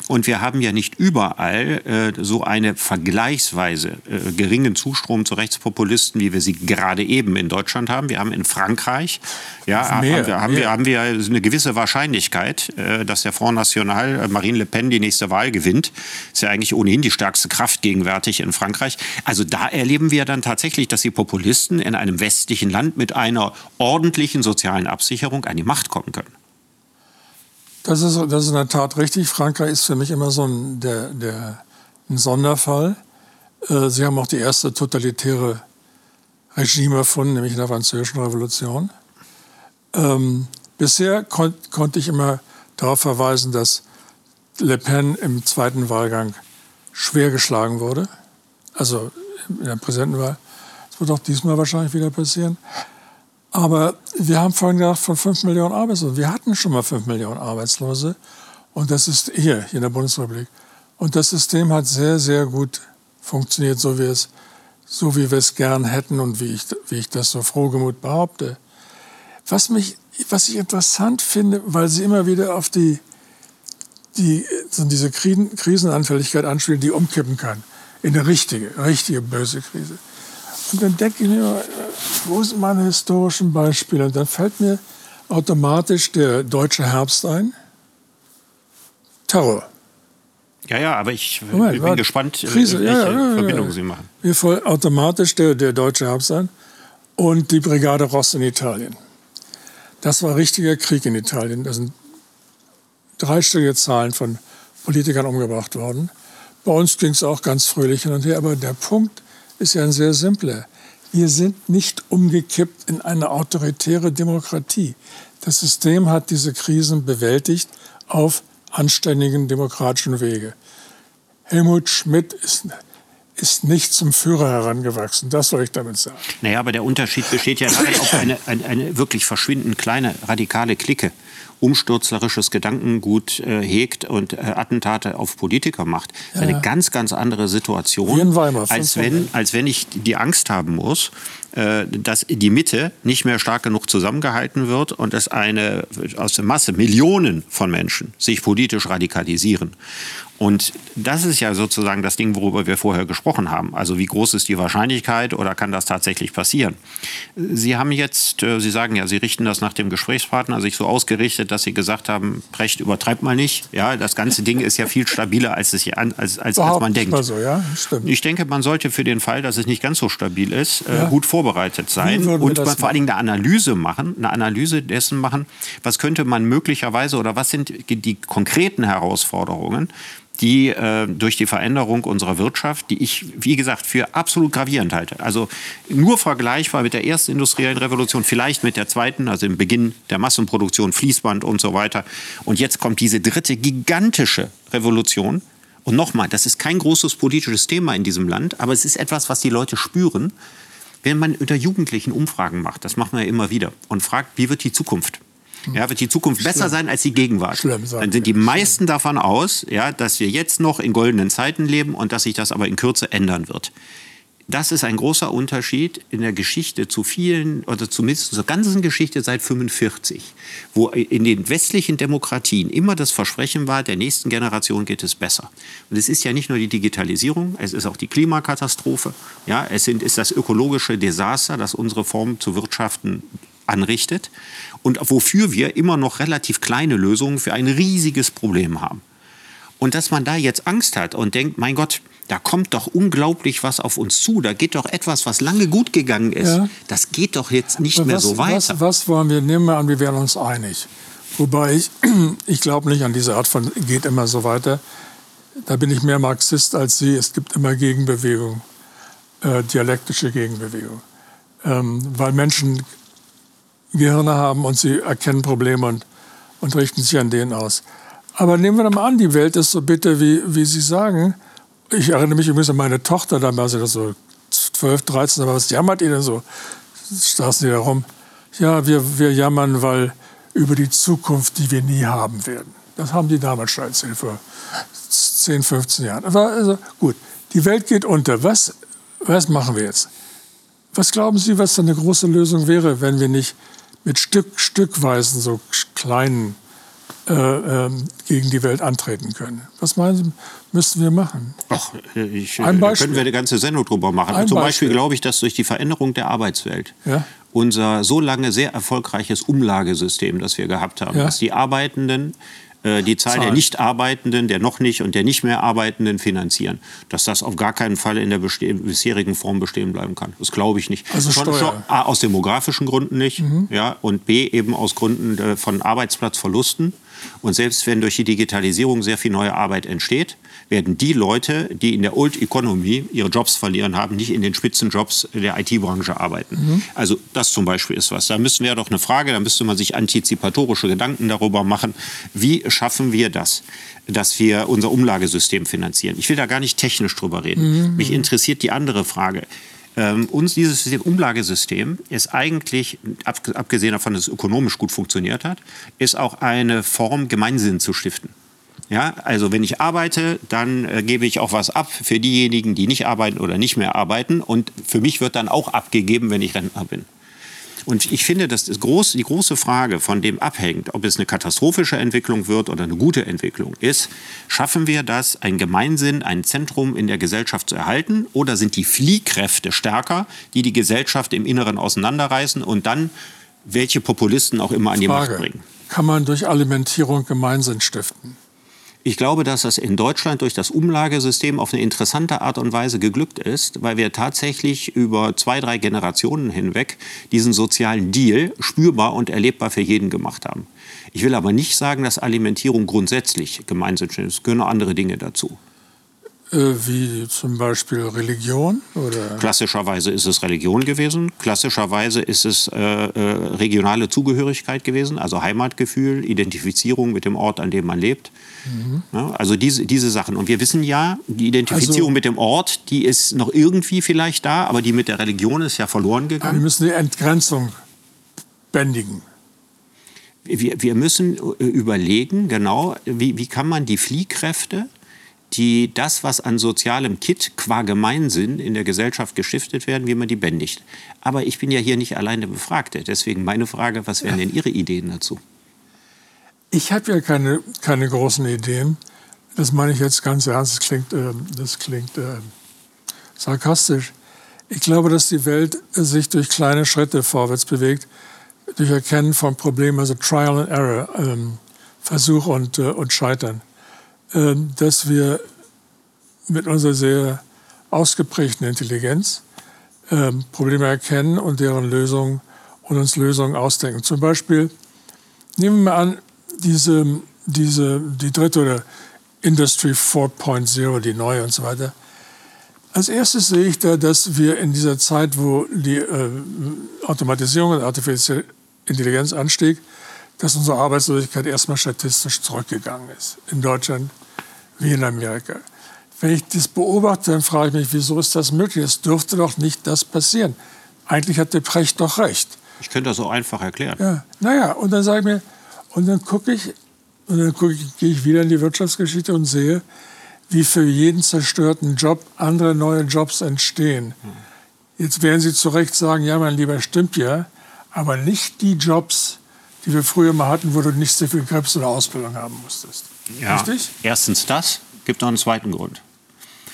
Und wir haben ja nicht überall äh, so eine vergleichsweise äh, geringen Zustrom zu Rechtspopulisten, wie wir sie gerade eben in Deutschland haben. Wir haben in Frankreich, ja, mehr, haben, wir, haben, wir, haben wir eine gewisse Wahrscheinlichkeit, äh, dass der Front National äh, Marine Le Pen die nächste Wahl gewinnt. Ist ja eigentlich ohnehin die stärkste Kraft gegenwärtig in Frankreich. Also da erleben wir dann tatsächlich, dass die Populisten in einem westlichen Land mit einer ordentlichen sozialen Absicherung an die Macht kommen können. Das ist, das ist in der Tat richtig. Frankreich ist für mich immer so ein, der, der, ein Sonderfall. Äh, Sie haben auch die erste totalitäre Regime erfunden, nämlich in der Französischen Revolution. Ähm, bisher kon konnte ich immer darauf verweisen, dass Le Pen im zweiten Wahlgang schwer geschlagen wurde. Also in der Präsidentenwahl. Das wird auch diesmal wahrscheinlich wieder passieren. Aber wir haben vorhin gesagt, von 5 Millionen Arbeitslosen. Wir hatten schon mal 5 Millionen Arbeitslose. Und das ist hier, hier in der Bundesrepublik. Und das System hat sehr, sehr gut funktioniert, so wie, es, so wie wir es gern hätten und wie ich, wie ich das so frohgemut behaupte. Was, mich, was ich interessant finde, weil Sie immer wieder auf die, die, so diese Krisenanfälligkeit anspielen, die umkippen kann. In eine richtige, richtige böse Krise. Und dann denke ich mir, wo sind meine historischen Beispiele? Und dann fällt mir automatisch der deutsche Herbst ein. Terror. Ja, ja, aber ich Moment, bin gespannt, äh, Krise, welche ja, ja, Verbindungen Sie machen. Mir fällt automatisch der, der deutsche Herbst ein und die Brigade Ross in Italien. Das war richtiger Krieg in Italien. Da sind dreistellige Zahlen von Politikern umgebracht worden. Bei uns ging es auch ganz fröhlich hin und her. Aber der Punkt ist ja ein sehr simpler. Wir sind nicht umgekippt in eine autoritäre Demokratie. Das System hat diese Krisen bewältigt auf anständigen demokratischen Wege. Helmut Schmidt ist ist nicht zum Führer herangewachsen. Das soll ich damit sagen. Naja, aber der Unterschied besteht ja darin, ob eine, eine, eine wirklich verschwindend kleine radikale Clique umstürzlerisches Gedankengut äh, hegt und äh, Attentate auf Politiker macht. Das ist eine ganz, ganz andere Situation, Weimar, als, wenn, als wenn ich die Angst haben muss, äh, dass die Mitte nicht mehr stark genug zusammengehalten wird und dass eine aus der Masse Millionen von Menschen sich politisch radikalisieren. Und das ist ja sozusagen das Ding, worüber wir vorher gesprochen haben. Also wie groß ist die Wahrscheinlichkeit oder kann das tatsächlich passieren? Sie haben jetzt, äh, Sie sagen ja, Sie richten das nach dem Gesprächspartner sich so ausgerichtet, dass Sie gesagt haben, Precht übertreibt mal nicht. Ja, das ganze Ding ist ja viel stabiler, als, es hier an, als, als, als man denkt. So, ja? Stimmt. Ich denke, man sollte für den Fall, dass es nicht ganz so stabil ist, ja. äh, gut vorbereitet sein und vor allen Dingen eine Analyse machen, eine Analyse dessen machen, was könnte man möglicherweise oder was sind die konkreten Herausforderungen, die äh, durch die Veränderung unserer Wirtschaft, die ich, wie gesagt, für absolut gravierend halte. Also nur vergleichbar mit der ersten industriellen Revolution, vielleicht mit der zweiten, also im Beginn der Massenproduktion, Fließband und so weiter. Und jetzt kommt diese dritte gigantische Revolution. Und nochmal, das ist kein großes politisches Thema in diesem Land, aber es ist etwas, was die Leute spüren, wenn man unter Jugendlichen Umfragen macht. Das machen wir ja immer wieder und fragt, wie wird die Zukunft? Ja, wird die Zukunft Schlimm. besser sein als die Gegenwart? Schlimm, Dann sind die meisten davon aus, ja, dass wir jetzt noch in goldenen Zeiten leben und dass sich das aber in Kürze ändern wird. Das ist ein großer Unterschied in der Geschichte zu vielen, oder zumindest zur ganzen Geschichte seit 45, wo in den westlichen Demokratien immer das Versprechen war, der nächsten Generation geht es besser. Und es ist ja nicht nur die Digitalisierung, es ist auch die Klimakatastrophe, ja, es sind, ist das ökologische Desaster, das unsere Form zu wirtschaften anrichtet und wofür wir immer noch relativ kleine Lösungen für ein riesiges Problem haben. Und dass man da jetzt Angst hat und denkt, mein Gott, da kommt doch unglaublich was auf uns zu. Da geht doch etwas, was lange gut gegangen ist. Ja. Das geht doch jetzt nicht was, mehr so weiter. Was, was wollen wir? Nehmen wir an, wir wären uns einig. Wobei ich, ich glaube nicht an diese Art von geht immer so weiter. Da bin ich mehr Marxist als Sie. Es gibt immer Gegenbewegung, äh, dialektische Gegenbewegung. Ähm, weil Menschen Gehirne haben und sie erkennen Probleme und, und richten sich an denen aus. Aber nehmen wir mal an, die Welt ist so bitter, wie, wie Sie sagen. Ich erinnere mich übrigens an meine Tochter, da war sie so 12, 13, aber was jammert ihr denn so? Saßen die da rum. Ja, wir, wir jammern, weil über die Zukunft, die wir nie haben werden. Das haben die damals schon erzählt, vor 10, 15 Jahren. Aber also, gut, die Welt geht unter. Was, was machen wir jetzt? Was glauben Sie, was eine große Lösung wäre, wenn wir nicht mit Stück, Stückweisen, so kleinen, äh, äh, gegen die Welt antreten können. Was meinen Sie, müssten wir machen? Ach, ich, Ein Beispiel. Da können wir eine ganze Sendung drüber machen. Ein Zum Beispiel, Beispiel glaube ich, dass durch die Veränderung der Arbeitswelt ja? unser so lange sehr erfolgreiches Umlagesystem, das wir gehabt haben, ja? dass die Arbeitenden äh, die Zahl der Nichtarbeitenden, der noch nicht und der nicht mehr Arbeitenden finanzieren. Dass das auf gar keinen Fall in der bisherigen Form bestehen bleiben kann. Das glaube ich nicht. Also schon, schon, A, aus demografischen Gründen nicht mhm. ja, und B eben aus Gründen äh, von Arbeitsplatzverlusten. Und selbst wenn durch die Digitalisierung sehr viel neue Arbeit entsteht, werden die Leute, die in der Old Economy ihre Jobs verlieren haben, nicht in den Spitzenjobs der IT-Branche arbeiten. Mhm. Also das zum Beispiel ist was. Da müssen wir doch eine Frage, da müsste man sich antizipatorische Gedanken darüber machen, wie schaffen wir das, dass wir unser Umlagesystem finanzieren. Ich will da gar nicht technisch drüber reden. Mhm. Mich interessiert die andere Frage. Ähm, uns dieses System, Umlagesystem ist eigentlich, abgesehen davon, dass es ökonomisch gut funktioniert hat, ist auch eine Form, Gemeinsinn zu stiften. Ja, also wenn ich arbeite, dann äh, gebe ich auch was ab für diejenigen, die nicht arbeiten oder nicht mehr arbeiten. Und für mich wird dann auch abgegeben, wenn ich Rentner bin. Und ich finde, dass das groß, die große Frage von dem abhängt, ob es eine katastrophische Entwicklung wird oder eine gute Entwicklung ist, schaffen wir das, ein Gemeinsinn, ein Zentrum in der Gesellschaft zu erhalten oder sind die Fliehkräfte stärker, die die Gesellschaft im Inneren auseinanderreißen und dann welche Populisten auch immer an die Frage. Macht bringen? Kann man durch Alimentierung Gemeinsinn stiften? Ich glaube, dass das in Deutschland durch das Umlagesystem auf eine interessante Art und Weise geglückt ist, weil wir tatsächlich über zwei, drei Generationen hinweg diesen sozialen Deal spürbar und erlebbar für jeden gemacht haben. Ich will aber nicht sagen, dass Alimentierung grundsätzlich gemeinsam ist. Es gehören noch andere Dinge dazu. Äh, wie zum Beispiel Religion? Oder? Klassischerweise ist es Religion gewesen. Klassischerweise ist es äh, äh, regionale Zugehörigkeit gewesen, also Heimatgefühl, Identifizierung mit dem Ort, an dem man lebt. Mhm. Ja, also diese, diese Sachen. Und wir wissen ja, die Identifizierung also, mit dem Ort, die ist noch irgendwie vielleicht da, aber die mit der Religion ist ja verloren gegangen. Wir müssen die Entgrenzung bändigen. Wir, wir müssen äh, überlegen, genau, wie, wie kann man die Fliehkräfte die das, was an sozialem Kit qua Gemeinsinn in der Gesellschaft gestiftet werden, wie man die bändigt. Aber ich bin ja hier nicht allein der Befragte. Deswegen meine Frage, was wären denn Ihre Ideen dazu? Ich habe ja keine, keine großen Ideen. Das meine ich jetzt ganz ernst. Das klingt, äh, das klingt äh, sarkastisch. Ich glaube, dass die Welt sich durch kleine Schritte vorwärts bewegt. durch Erkennen von Problemen, also Trial and Error, ähm, Versuch und, äh, und Scheitern, dass wir mit unserer sehr ausgeprägten Intelligenz ähm, Probleme erkennen und deren Lösungen und uns Lösungen ausdenken. Zum Beispiel nehmen wir an, diese, diese, die dritte oder Industry 4.0, die neue und so weiter. Als erstes sehe ich da, dass wir in dieser Zeit, wo die äh, Automatisierung und artifizielle Intelligenz anstieg, dass unsere Arbeitslosigkeit erstmal statistisch zurückgegangen ist. In Deutschland wie in Amerika. Wenn ich das beobachte, dann frage ich mich, wieso ist das möglich? Es dürfte doch nicht das passieren. Eigentlich hat der Precht doch recht. Ich könnte das so einfach erklären. Ja, naja, und dann sage ich mir, und dann gucke ich, und dann ich, gehe ich wieder in die Wirtschaftsgeschichte und sehe, wie für jeden zerstörten Job andere neue Jobs entstehen. Jetzt werden Sie zu Recht sagen, ja, mein Lieber, stimmt ja, aber nicht die Jobs, die wir früher mal hatten, wo du nicht so viel Krebs oder Ausbildung haben musstest. Ja, Richtig? Erstens das, gibt noch einen zweiten Grund.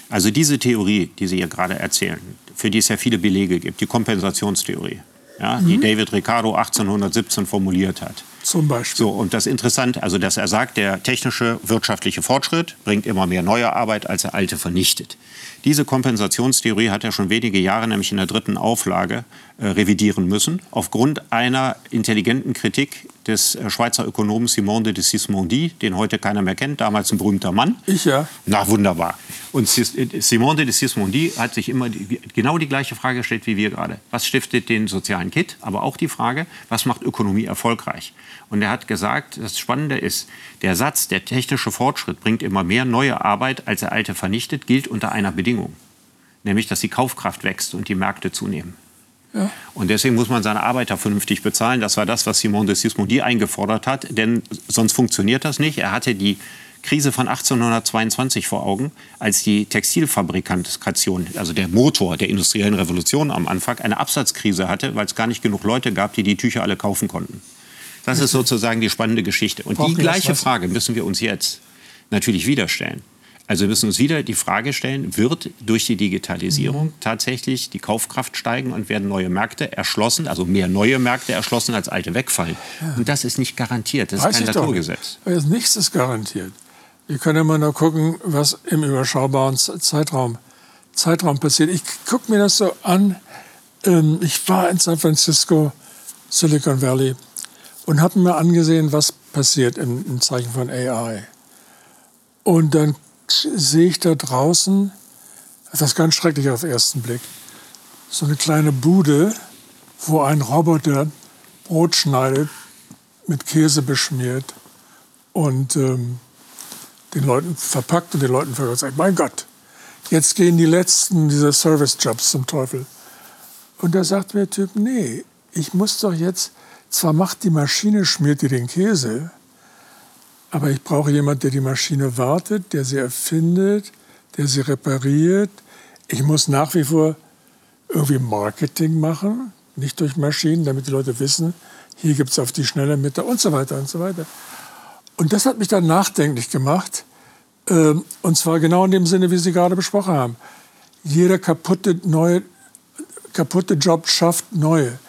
Also diese Theorie, die Sie hier gerade erzählen, für die es ja viele Belege gibt, die Kompensationstheorie, ja, mhm. die David Ricardo 1817 formuliert hat. Zum Beispiel. So, und das Interessante, also dass er sagt, der technische wirtschaftliche Fortschritt bringt immer mehr neue Arbeit, als er alte vernichtet. Diese Kompensationstheorie hat er schon wenige Jahre, nämlich in der dritten Auflage, äh, revidieren müssen, aufgrund einer intelligenten Kritik des äh, Schweizer Ökonomen Simone de Sismondi, den heute keiner mehr kennt, damals ein berühmter Mann. Ich ja. Na, wunderbar. Und äh, Simone de Sismondi hat sich immer die, genau die gleiche Frage gestellt wie wir gerade. Was stiftet den sozialen Kit? Aber auch die Frage, was macht Ökonomie erfolgreich? Und er hat gesagt, das Spannende ist, der Satz, der technische Fortschritt bringt immer mehr neue Arbeit, als er alte vernichtet, gilt unter einer Bedingung. Nämlich, dass die Kaufkraft wächst und die Märkte zunehmen. Ja. Und deswegen muss man seine Arbeiter vernünftig bezahlen. Das war das, was Simon de Sismondi eingefordert hat. Denn sonst funktioniert das nicht. Er hatte die Krise von 1822 vor Augen, als die Textilfabrikation, also der Motor der industriellen Revolution am Anfang, eine Absatzkrise hatte, weil es gar nicht genug Leute gab, die die Tücher alle kaufen konnten. Das ist sozusagen die spannende Geschichte. Und die gleiche Frage müssen wir uns jetzt natürlich wieder stellen. Also wir müssen uns wieder die Frage stellen, wird durch die Digitalisierung mhm. tatsächlich die Kaufkraft steigen und werden neue Märkte erschlossen, also mehr neue Märkte erschlossen als alte wegfallen? Ja. Und das ist nicht garantiert, das Weiß ist kein Naturgesetz. Nicht. Nichts ist garantiert. Wir können immer nur gucken, was im überschaubaren Zeitraum, Zeitraum passiert. Ich gucke mir das so an. Ähm, ich war in San Francisco, Silicon Valley, und habe mir angesehen, was passiert im, im Zeichen von AI. Und dann sehe ich da draußen, das ist ganz schrecklich auf den ersten Blick, so eine kleine Bude, wo ein Roboter Brot schneidet, mit Käse beschmiert und ähm, den Leuten verpackt und den Leuten verkauft. Mein Gott, jetzt gehen die letzten dieser Service-Jobs zum Teufel. Und da sagt mir der Typ, nee, ich muss doch jetzt, zwar macht die Maschine, schmiert dir den Käse, aber ich brauche jemanden, der die Maschine wartet, der sie erfindet, der sie repariert. Ich muss nach wie vor irgendwie Marketing machen, nicht durch Maschinen, damit die Leute wissen, hier gibt es auf die schnelle Mitte und so weiter und so weiter. Und das hat mich dann nachdenklich gemacht. Ähm, und zwar genau in dem Sinne, wie Sie gerade besprochen haben. Jeder kaputte, neue, kaputte Job schafft neue.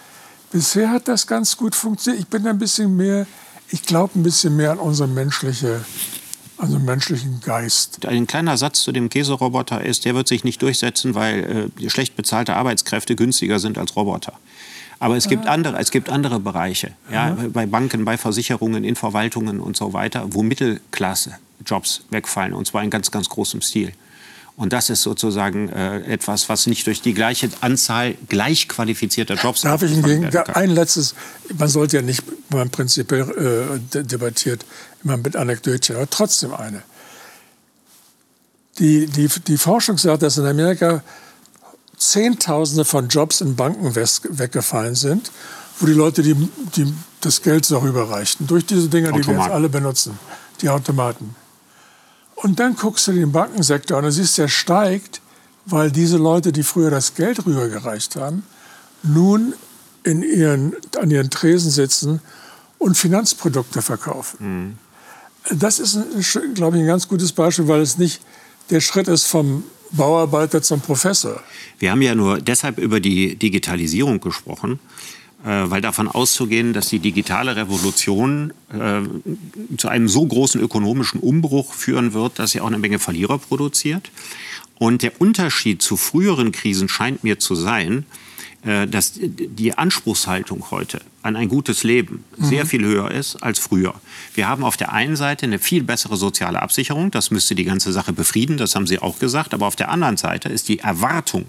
Bisher hat das ganz gut funktioniert. Ich bin ein bisschen mehr ich glaube ein bisschen mehr an unsere menschliche also menschlichen Geist. Ein kleiner Satz zu dem Käseroboter ist, der wird sich nicht durchsetzen, weil äh, schlecht bezahlte Arbeitskräfte günstiger sind als Roboter. Aber es gibt, andere, es gibt andere Bereiche, ja, bei Banken, bei Versicherungen, in Verwaltungen und so weiter, wo Mittelklasse-Jobs wegfallen, und zwar in ganz, ganz großem Stil. Und das ist sozusagen äh, etwas, was nicht durch die gleiche Anzahl gleich qualifizierter Jobs. Darf ich hingegen ein letztes, man sollte ja nicht, wenn man prinzipiell äh, debattiert, immer mit Anekdötchen, aber trotzdem eine. Die, die, die Forschung sagt, dass in Amerika Zehntausende von Jobs in Banken weggefallen sind, wo die Leute die, die das Geld so rüberreichten. Durch diese Dinger, die wir jetzt alle benutzen, die Automaten. Und dann guckst du den Bankensektor an und siehst, der steigt, weil diese Leute, die früher das Geld rübergereicht haben, nun in ihren, an ihren Tresen sitzen und Finanzprodukte verkaufen. Mhm. Das ist, glaube ich, ein ganz gutes Beispiel, weil es nicht der Schritt ist vom Bauarbeiter zum Professor. Wir haben ja nur deshalb über die Digitalisierung gesprochen, weil davon auszugehen, dass die digitale Revolution äh, zu einem so großen ökonomischen Umbruch führen wird, dass sie auch eine Menge Verlierer produziert. Und der Unterschied zu früheren Krisen scheint mir zu sein, äh, dass die Anspruchshaltung heute an ein gutes Leben sehr mhm. viel höher ist als früher. Wir haben auf der einen Seite eine viel bessere soziale Absicherung, das müsste die ganze Sache befrieden, das haben Sie auch gesagt, aber auf der anderen Seite ist die Erwartung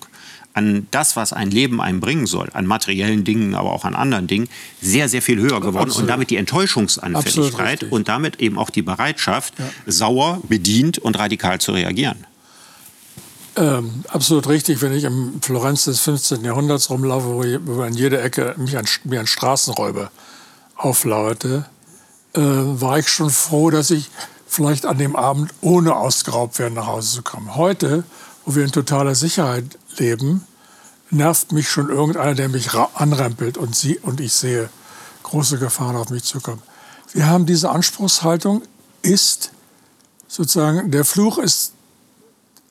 an das, was ein Leben einem bringen soll, an materiellen Dingen, aber auch an anderen Dingen, sehr, sehr viel höher geworden. Absolut. Und damit die Enttäuschungsanfälligkeit und damit eben auch die Bereitschaft, ja. sauer, bedient und radikal zu reagieren. Ähm, absolut richtig, wenn ich im Florenz des 15. Jahrhunderts rumlaufe, wo, ich, wo an jeder Ecke mich ein, mir ein Straßenräuber auflauerte, äh, war ich schon froh, dass ich vielleicht an dem Abend ohne ausgeraubt werden nach Hause zu kommen. Heute, wo wir in totaler Sicherheit leben, nervt mich schon irgendeiner, der mich anrempelt und, sie, und ich sehe große Gefahren auf mich zukommen. Wir haben diese Anspruchshaltung, ist sozusagen, der Fluch ist,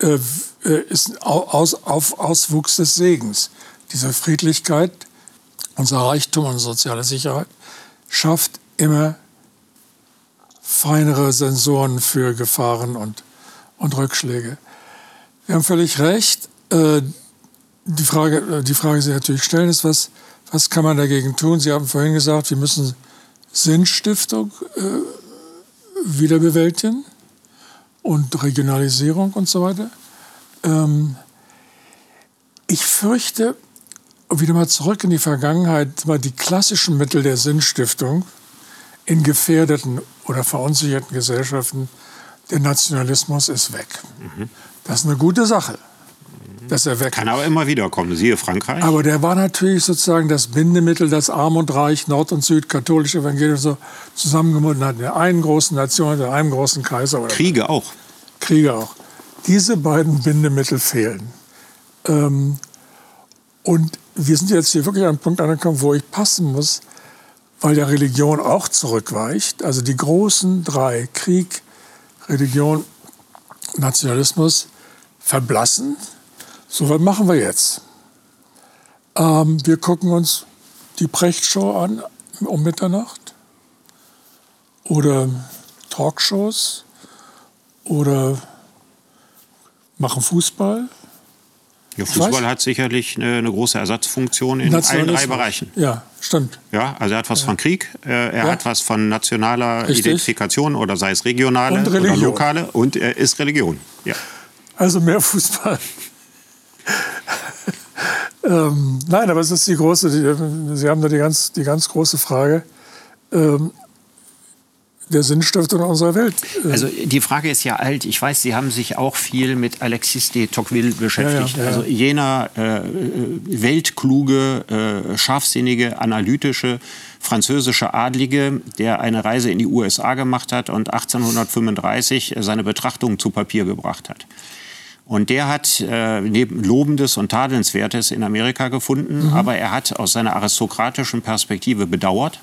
äh, äh ist aus, auf Auswuchs des Segens. Diese Friedlichkeit, unser Reichtum und soziale Sicherheit schafft immer feinere Sensoren für Gefahren und, und Rückschläge. Wir haben völlig recht. Äh, die, Frage, äh, die Frage, die Sie natürlich stellen, ist, was, was kann man dagegen tun? Sie haben vorhin gesagt, wir müssen Sinnstiftung äh, wieder bewältigen und Regionalisierung und so weiter. Ähm, ich fürchte, wieder mal zurück in die Vergangenheit, mal die klassischen Mittel der Sinnstiftung in gefährdeten oder verunsicherten Gesellschaften, der Nationalismus ist weg. Mhm. Das ist eine gute Sache. Dass er weg Kann aber immer wieder kommen, siehe Frankreich. Aber der war natürlich sozusagen das Bindemittel, das Arm und Reich, Nord und Süd, katholisch, evangelisch so zusammengebunden hat. In der einen großen Nation, in einem großen Kaiser. Oder Kriege was. auch. Kriege auch. Diese beiden Bindemittel fehlen. Ähm, und wir sind jetzt hier wirklich an einem Punkt angekommen, wo ich passen muss, weil ja Religion auch zurückweicht. Also die großen drei, Krieg, Religion, Nationalismus, verblassen. So, was machen wir jetzt? Ähm, wir gucken uns die Prechtshow an um Mitternacht oder Talkshows oder machen Fußball. Ja, Fußball hat sicherlich eine, eine, große Ersatzfunktion in allen drei Bereichen. Ja, stimmt. Ja, also er hat was ja. von Krieg, äh, er ja. hat was von nationaler Richtig. Identifikation oder sei es regionale oder lokale und er ist Religion. Ja. Also mehr Fußball. Ähm, nein, aber es ist die große, die, Sie haben da die ganz, die ganz große Frage. Ähm, der Sinnstifter unserer Welt. Also die Frage ist ja alt. Ich weiß, Sie haben sich auch viel mit Alexis de Tocqueville beschäftigt. Ja, ja, ja, also jener äh, weltkluge, äh, scharfsinnige, analytische französische Adlige, der eine Reise in die USA gemacht hat und 1835 seine Betrachtungen zu Papier gebracht hat. Und der hat äh, neben Lobendes und Tadelnswertes in Amerika gefunden, mhm. aber er hat aus seiner aristokratischen Perspektive bedauert,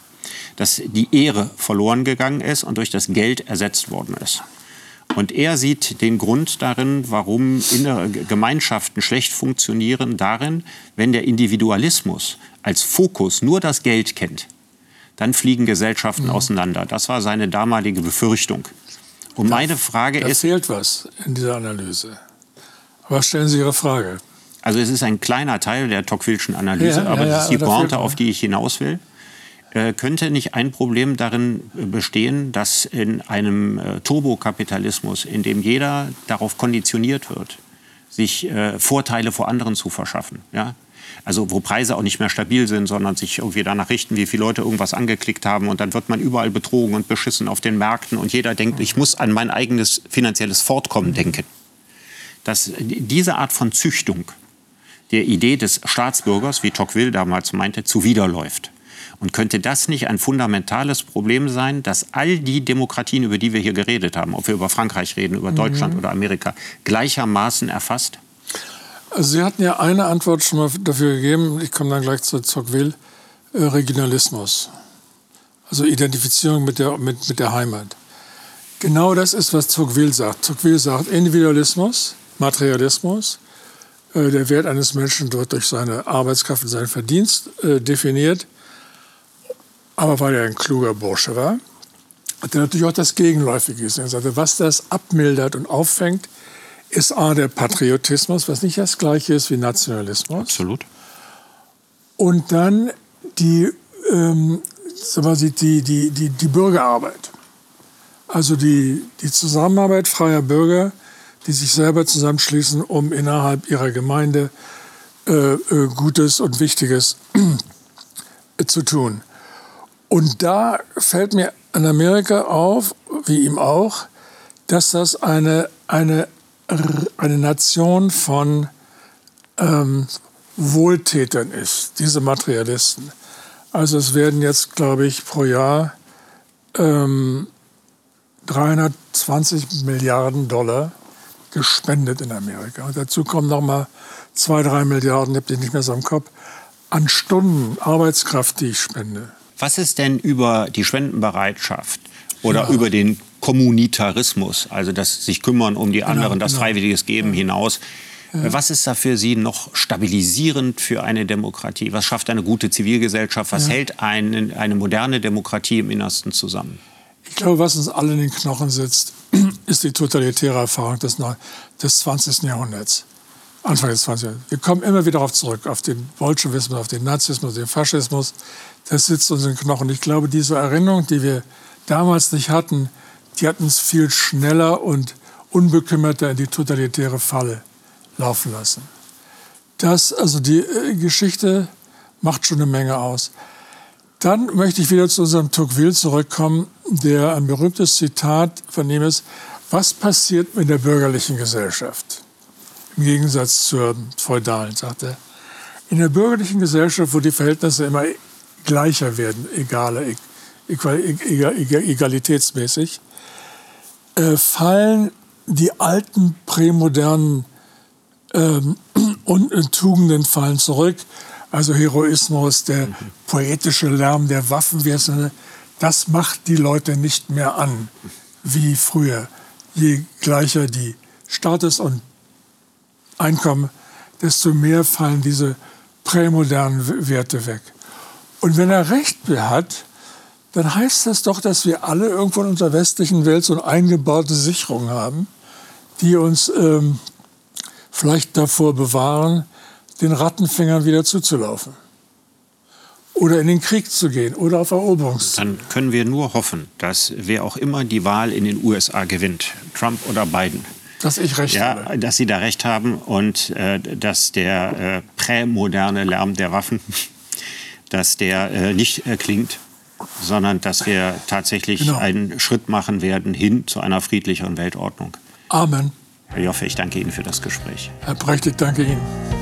dass die Ehre verloren gegangen ist und durch das Geld ersetzt worden ist. Und er sieht den Grund darin, warum innere Gemeinschaften schlecht funktionieren, darin, wenn der Individualismus als Fokus nur das Geld kennt, dann fliegen Gesellschaften mhm. auseinander. Das war seine damalige Befürchtung. Und da, meine Frage da ist. fehlt was in dieser Analyse. Was stellen Sie Ihre Frage? Also es ist ein kleiner Teil der Tocqueville'schen Analyse, ja, aber ja, das ist die Pointe, auf die ich hinaus will. Äh, könnte nicht ein Problem darin bestehen, dass in einem äh, Turbokapitalismus, in dem jeder darauf konditioniert wird, sich äh, Vorteile vor anderen zu verschaffen, ja? also wo Preise auch nicht mehr stabil sind, sondern sich irgendwie danach richten, wie viele Leute irgendwas angeklickt haben und dann wird man überall betrogen und beschissen auf den Märkten und jeder denkt, ich muss an mein eigenes finanzielles Fortkommen denken dass diese Art von Züchtung der Idee des Staatsbürgers, wie Tocqueville damals meinte, zuwiderläuft. Und könnte das nicht ein fundamentales Problem sein, dass all die Demokratien, über die wir hier geredet haben, ob wir über Frankreich reden, über Deutschland mhm. oder Amerika, gleichermaßen erfasst? Also Sie hatten ja eine Antwort schon mal dafür gegeben, ich komme dann gleich zu Tocqueville, äh, Regionalismus. Also Identifizierung mit der, mit, mit der Heimat. Genau das ist, was Tocqueville sagt. Tocqueville sagt Individualismus, Materialismus. Äh, der Wert eines Menschen wird durch seine Arbeitskraft und seinen Verdienst äh, definiert. aber weil er ein kluger Bursche war, hat er natürlich auch das Gegenläufige gesehen. Er sagte, was das abmildert und auffängt, ist A, der Patriotismus, was nicht das gleiche ist wie Nationalismus. Absolut. Und dann die, ähm, die, die, die, die Bürgerarbeit. Also die, die Zusammenarbeit freier Bürger, die sich selber zusammenschließen, um innerhalb ihrer Gemeinde äh, äh, Gutes und Wichtiges zu tun. Und da fällt mir an Amerika auf, wie ihm auch, dass das eine, eine, eine Nation von ähm, Wohltätern ist, diese Materialisten. Also es werden jetzt, glaube ich, pro Jahr ähm, 320 Milliarden Dollar gespendet in Amerika. Und dazu kommen noch mal zwei, drei Milliarden, habt ihr nicht mehr so im Kopf, an Stunden Arbeitskraft, die ich spende. Was ist denn über die Spendenbereitschaft oder ja. über den Kommunitarismus, also das sich kümmern um die genau, anderen, das genau. freiwilliges Geben ja. hinaus? Ja. Was ist da für Sie noch stabilisierend für eine Demokratie? Was schafft eine gute Zivilgesellschaft? Was hält eine, eine moderne Demokratie im Innersten zusammen? Ich glaube, was uns alle in den Knochen sitzt, ist die totalitäre Erfahrung des, des 20. Jahrhunderts. Anfang des 20. Jahrhunderts. Wir kommen immer wieder darauf zurück, auf den Bolschewismus, auf den Nazismus, den Faschismus. Das sitzt uns in den Knochen. Ich glaube, diese Erinnerung, die wir damals nicht hatten, die hat uns viel schneller und unbekümmerter in die totalitäre Falle laufen lassen. Das, also die äh, Geschichte macht schon eine Menge aus. Dann möchte ich wieder zu unserem Tocqueville zurückkommen, der ein berühmtes Zitat von ihm ist, was passiert mit der bürgerlichen Gesellschaft? Im Gegensatz zur feudalen, sagt er. In der bürgerlichen Gesellschaft, wo die Verhältnisse immer gleicher werden, egaler, egal, egal, egal, egalitätsmäßig, äh, fallen die alten prämodernen ähm, äh, Tugenden fallen zurück also Heroismus, der poetische Lärm der Waffen, das macht die Leute nicht mehr an wie früher. Je gleicher die Status und Einkommen, desto mehr fallen diese prämodernen Werte weg. Und wenn er recht hat, dann heißt das doch, dass wir alle irgendwo in unserer westlichen Welt so eine eingebaute Sicherung haben, die uns ähm, vielleicht davor bewahren, den Rattenfängern wieder zuzulaufen. Oder in den Krieg zu gehen oder auf Eroberungs. Dann können wir nur hoffen, dass wer auch immer die Wahl in den USA gewinnt, Trump oder Biden, dass ich recht ja, habe. Dass Sie da recht haben und äh, dass der äh, prämoderne Lärm der Waffen, dass der äh, nicht klingt, sondern dass wir tatsächlich genau. einen Schritt machen werden hin zu einer friedlicheren Weltordnung. Amen. Herr Joffe, ich danke Ihnen für das Gespräch. Herr Brecht, ich danke Ihnen.